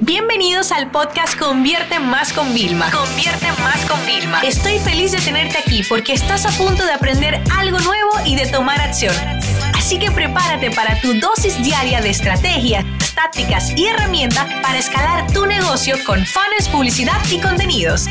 Bienvenidos al podcast Convierte Más con Vilma. Convierte Más con Vilma. Estoy feliz de tenerte aquí porque estás a punto de aprender algo nuevo y de tomar acción. Así que prepárate para tu dosis diaria de estrategias, tácticas y herramientas para escalar tu negocio con fans, publicidad y contenidos.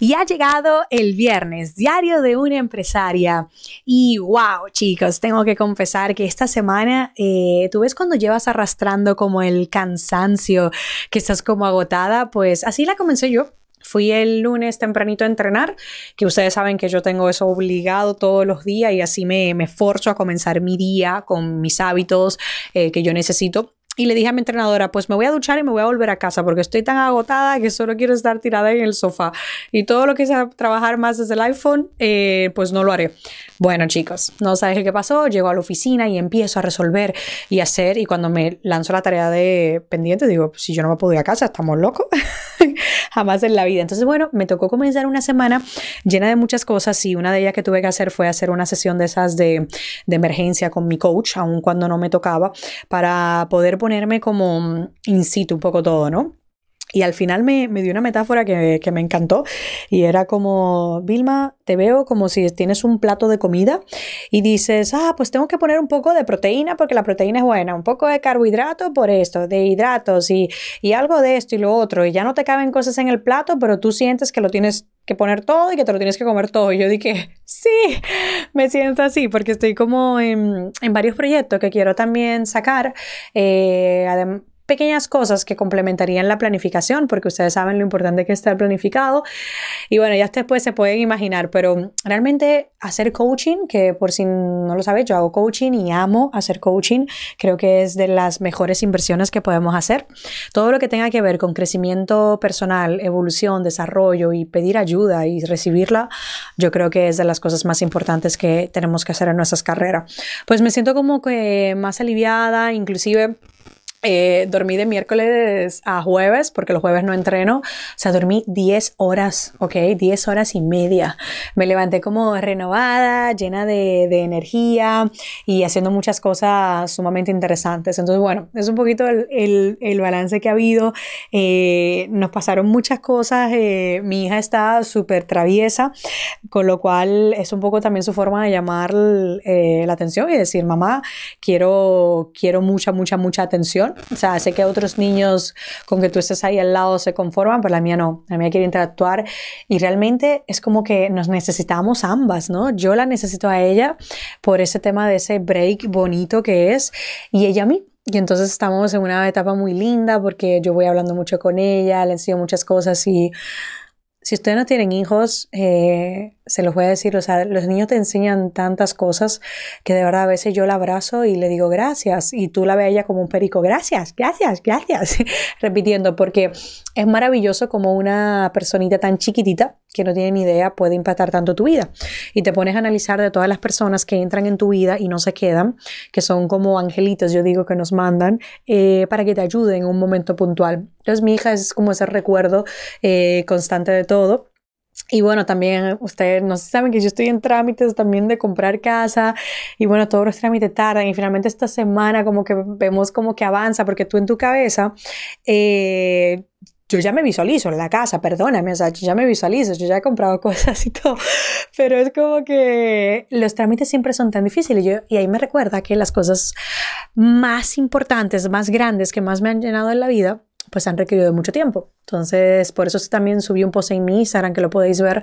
Y ha llegado el viernes, diario de una empresaria. Y wow, chicos, tengo que confesar que esta semana, eh, tú ves cuando llevas arrastrando como el cansancio, que estás como agotada, pues así la comencé yo. Fui el lunes tempranito a entrenar, que ustedes saben que yo tengo eso obligado todos los días y así me, me forzo a comenzar mi día con mis hábitos eh, que yo necesito y le dije a mi entrenadora, pues me voy a duchar y me voy a volver a casa porque estoy tan agotada que solo quiero estar tirada en el sofá. Y todo lo que sea trabajar más desde el iPhone, eh, pues no lo haré. Bueno, chicos, no sabes qué pasó. Llego a la oficina y empiezo a resolver y hacer. Y cuando me lanzo la tarea de pendiente, digo, si yo no me puedo ir a casa, estamos locos. Jamás en la vida. Entonces, bueno, me tocó comenzar una semana llena de muchas cosas y una de ellas que tuve que hacer fue hacer una sesión de esas de, de emergencia con mi coach, aun cuando no me tocaba, para poder ponerme como in situ un poco todo, ¿no? Y al final me, me dio una metáfora que, que, me encantó y era como, Vilma, te veo como si tienes un plato de comida y dices, ah, pues tengo que poner un poco de proteína porque la proteína es buena, un poco de carbohidrato por esto, de hidratos y, y algo de esto y lo otro. Y ya no te caben cosas en el plato, pero tú sientes que lo tienes que poner todo y que te lo tienes que comer todo. Y yo dije, sí, me siento así porque estoy como en, en varios proyectos que quiero también sacar. Eh, pequeñas cosas que complementarían la planificación, porque ustedes saben lo importante que está el planificado. Y bueno, ya después se pueden imaginar, pero realmente hacer coaching, que por si no lo sabes, yo hago coaching y amo hacer coaching, creo que es de las mejores inversiones que podemos hacer. Todo lo que tenga que ver con crecimiento personal, evolución, desarrollo y pedir ayuda y recibirla, yo creo que es de las cosas más importantes que tenemos que hacer en nuestras carreras. Pues me siento como que más aliviada, inclusive eh, dormí de miércoles a jueves, porque los jueves no entreno. O sea, dormí 10 horas, ¿ok? 10 horas y media. Me levanté como renovada, llena de, de energía y haciendo muchas cosas sumamente interesantes. Entonces, bueno, es un poquito el, el, el balance que ha habido. Eh, nos pasaron muchas cosas. Eh, mi hija está súper traviesa, con lo cual es un poco también su forma de llamar eh, la atención y decir, mamá, quiero, quiero mucha, mucha, mucha atención. O sea, sé que otros niños con que tú estés ahí al lado se conforman, pero la mía no. La mía quiere interactuar y realmente es como que nos necesitamos ambas, ¿no? Yo la necesito a ella por ese tema de ese break bonito que es y ella a mí. Y entonces estamos en una etapa muy linda porque yo voy hablando mucho con ella, le enseño muchas cosas y si ustedes no tienen hijos, eh, se los voy a decir, o sea, los niños te enseñan tantas cosas que de verdad a veces yo la abrazo y le digo gracias y tú la ves a ella como un perico, gracias, gracias, gracias, repitiendo, porque es maravilloso como una personita tan chiquitita que no tiene ni idea puede impactar tanto tu vida. Y te pones a analizar de todas las personas que entran en tu vida y no se quedan, que son como angelitos, yo digo, que nos mandan eh, para que te ayuden en un momento puntual. Entonces mi hija es como ese recuerdo eh, constante de todo. Y bueno, también ustedes no saben que yo estoy en trámites también de comprar casa y bueno, todos los trámites tardan y finalmente esta semana como que vemos como que avanza porque tú en tu cabeza eh, yo ya me visualizo en la casa, perdóname, o sea, yo ya me visualizo, yo ya he comprado cosas y todo, pero es como que los trámites siempre son tan difíciles. Yo, y ahí me recuerda que las cosas más importantes, más grandes que más me han llenado en la vida, pues han requerido mucho tiempo. Entonces, por eso también subí un post en mi Instagram que lo podéis ver,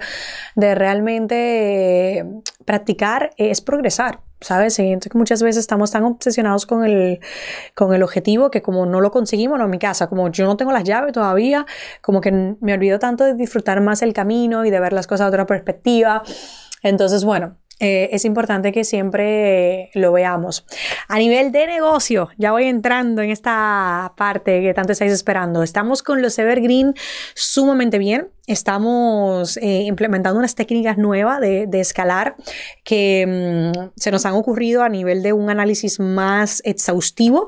de realmente eh, practicar es progresar, ¿sabes? Que muchas veces estamos tan obsesionados con el, con el objetivo que como no lo conseguimos, no en mi casa, como yo no tengo las llaves todavía, como que me olvido tanto de disfrutar más el camino y de ver las cosas de otra perspectiva. Entonces, bueno, eh, es importante que siempre lo veamos. A nivel de negocio, ya voy entrando en esta parte que tanto estáis esperando. Estamos con los Evergreen sumamente bien. Estamos eh, implementando unas técnicas nuevas de, de escalar que mm, se nos han ocurrido a nivel de un análisis más exhaustivo.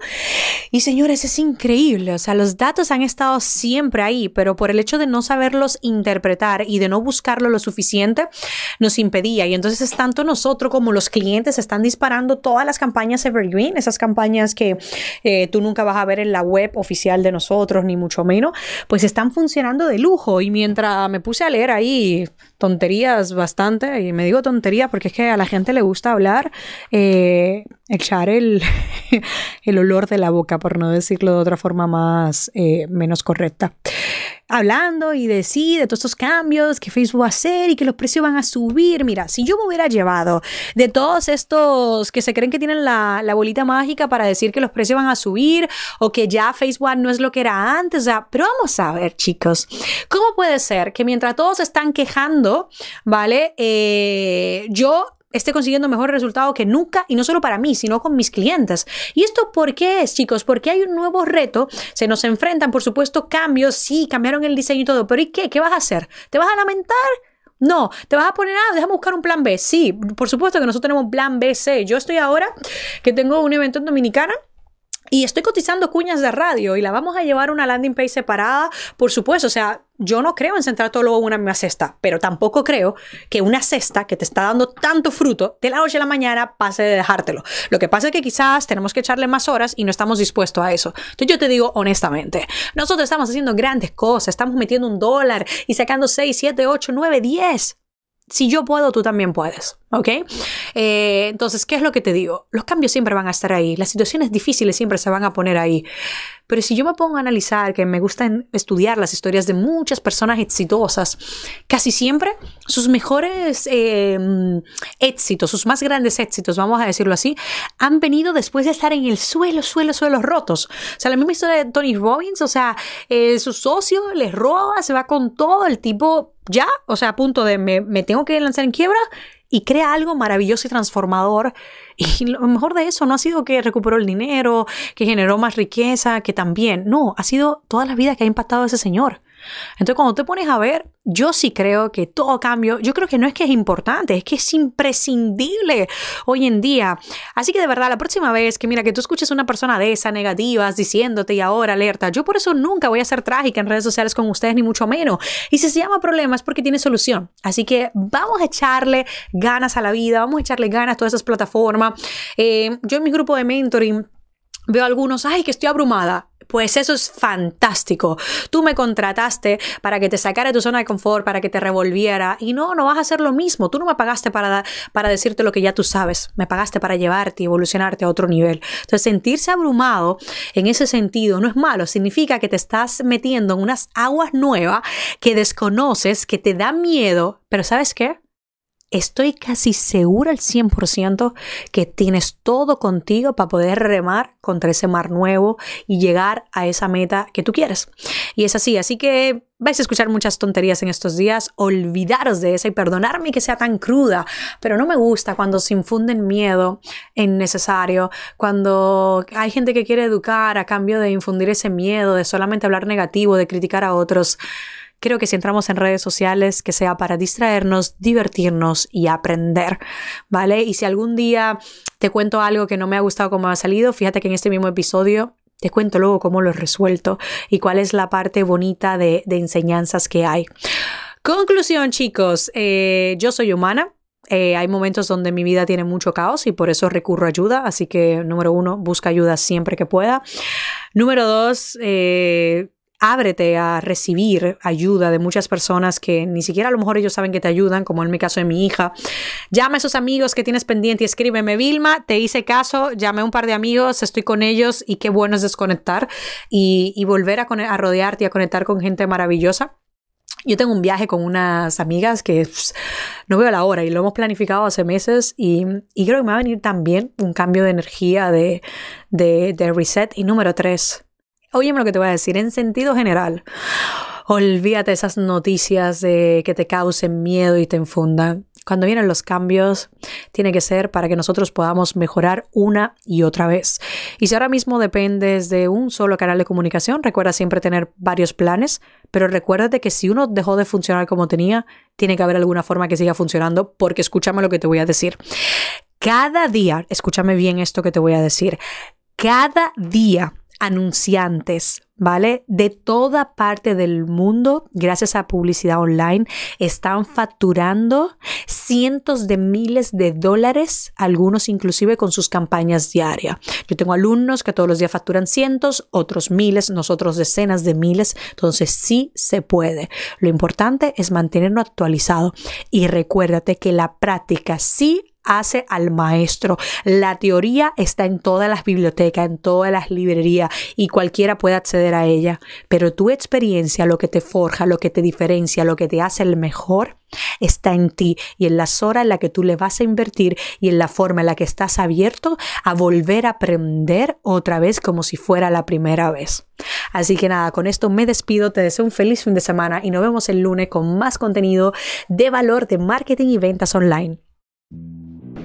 Y señores, es increíble. O sea, los datos han estado siempre ahí, pero por el hecho de no saberlos interpretar y de no buscarlo lo suficiente, nos impedía. Y entonces es tanto nosotros como los clientes están disparando todas las campañas evergreen, esas campañas que eh, tú nunca vas a ver en la web oficial de nosotros, ni mucho menos, pues están funcionando de lujo. Y mientras me puse a leer ahí tonterías bastante, y me digo tonterías porque es que a la gente le gusta hablar, eh, echar el, el olor de la boca, por no decirlo de otra forma más, eh, menos correcta hablando y de sí, de todos estos cambios que Facebook va a hacer y que los precios van a subir. Mira, si yo me hubiera llevado de todos estos que se creen que tienen la, la bolita mágica para decir que los precios van a subir o que ya Facebook no es lo que era antes, o sea, pero vamos a ver, chicos, ¿cómo puede ser que mientras todos están quejando, ¿vale? Eh, yo esté consiguiendo mejores resultados que nunca y no solo para mí, sino con mis clientes. ¿Y esto por qué es, chicos? Porque hay un nuevo reto, se nos enfrentan, por supuesto, cambios, sí, cambiaron el diseño y todo, pero ¿y qué? ¿Qué vas a hacer? ¿Te vas a lamentar? No, te vas a poner, ah, déjame buscar un plan B. Sí, por supuesto que nosotros tenemos plan B, C. Yo estoy ahora que tengo un evento en Dominicana y estoy cotizando cuñas de radio y la vamos a llevar a una landing page separada, por supuesto. O sea, yo no creo en centrar todo en una misma cesta, pero tampoco creo que una cesta que te está dando tanto fruto de la noche a la mañana pase de dejártelo. Lo que pasa es que quizás tenemos que echarle más horas y no estamos dispuestos a eso. Entonces yo te digo honestamente, nosotros estamos haciendo grandes cosas, estamos metiendo un dólar y sacando 6, 7, 8, 9, 10 si yo puedo, tú también puedes, ¿ok? Eh, entonces, ¿qué es lo que te digo? Los cambios siempre van a estar ahí, las situaciones difíciles siempre se van a poner ahí. Pero si yo me pongo a analizar, que me gusta estudiar las historias de muchas personas exitosas, casi siempre sus mejores em, éxitos, sus más grandes éxitos, vamos a decirlo así, han venido después de estar en el suelo, suelo, suelo rotos. O sea, la misma historia de Tony Robbins, o sea, eh, su socio les roba, se va con todo, el tipo ya, o sea, a punto de me tengo que lanzar en quiebra y crea algo maravilloso y transformador. Y lo mejor de eso no ha sido que recuperó el dinero, que generó más riqueza, que también, no, ha sido toda la vida que ha impactado ese señor. Entonces, cuando te pones a ver, yo sí creo que todo cambio, yo creo que no es que es importante, es que es imprescindible hoy en día. Así que de verdad, la próxima vez que mira que tú escuches una persona de esas negativas diciéndote y ahora alerta, yo por eso nunca voy a ser trágica en redes sociales con ustedes, ni mucho menos. Y si se llama problema es porque tiene solución. Así que vamos a echarle ganas a la vida, vamos a echarle ganas a todas esas plataformas. Eh, yo en mi grupo de mentoring veo algunos, ay, que estoy abrumada. Pues eso es fantástico. Tú me contrataste para que te sacara de tu zona de confort, para que te revolviera. Y no, no vas a hacer lo mismo. Tú no me pagaste para, para decirte lo que ya tú sabes. Me pagaste para llevarte y evolucionarte a otro nivel. Entonces, sentirse abrumado en ese sentido no es malo. Significa que te estás metiendo en unas aguas nuevas que desconoces, que te da miedo. Pero ¿sabes qué? Estoy casi segura al 100% que tienes todo contigo para poder remar contra ese mar nuevo y llegar a esa meta que tú quieres. Y es así, así que vais a escuchar muchas tonterías en estos días, olvidaros de esa y perdonarme que sea tan cruda, pero no me gusta cuando se infunden miedo innecesario, cuando hay gente que quiere educar a cambio de infundir ese miedo, de solamente hablar negativo, de criticar a otros. Creo que si entramos en redes sociales, que sea para distraernos, divertirnos y aprender, ¿vale? Y si algún día te cuento algo que no me ha gustado como ha salido, fíjate que en este mismo episodio te cuento luego cómo lo he resuelto y cuál es la parte bonita de, enseñanzas que hay. Conclusión, chicos, eh, yo soy humana, eh, hay momentos donde mi vida tiene mucho caos y por eso recurro a ayuda. Así que, número uno, busca ayuda siempre que pueda. Número dos, eh, ábrete a recibir ayuda de muchas personas que ni siquiera a lo mejor ellos saben que te ayudan, como en mi caso de mi hija. Llama a esos amigos que tienes pendiente y escríbeme, Vilma, te hice caso, llamé a un par de amigos, estoy con ellos y qué bueno es desconectar y, volver a, rodearte y a conectar con gente maravillosa. Yo tengo un viaje con unas amigas que pues, no veo la hora y lo hemos planificado hace meses y, creo que me va a venir también un cambio de energía, de, de reset. Y número tres, Óyeme lo que te voy a decir, en sentido general, olvídate esas noticias de que te causen miedo y te infundan. cuando vienen los cambios, tiene que ser para que nosotros podamos mejorar una y otra vez. Y si ahora mismo dependes de un solo canal de comunicación, recuerda siempre tener varios planes, pero recuérdate que si uno dejó de funcionar como tenía, tiene que haber alguna forma que siga funcionando, porque escúchame lo que te voy a decir. Cada día, escúchame bien esto que te voy a decir, cada día anunciantes, ¿vale? De toda parte del mundo, gracias a publicidad online, están facturando cientos de miles de dólares, algunos inclusive con sus campañas diarias. Yo tengo alumnos que todos los días facturan cientos, otros miles, nosotros decenas de miles, entonces sí se puede. Lo importante es mantenerlo actualizado y recuérdate que la práctica sí hace al maestro. La teoría está en todas las bibliotecas, en todas las librerías y cualquiera puede acceder a ella, pero tu experiencia, lo que te forja, lo que te diferencia, lo que te hace el mejor, está en ti y en las horas en las que tú le vas a invertir y en la forma en la que estás abierto a volver a aprender otra vez como si fuera la primera vez. Así que nada, con esto me despido, te deseo un feliz fin de semana y nos vemos el lunes con más contenido de valor de marketing y ventas online.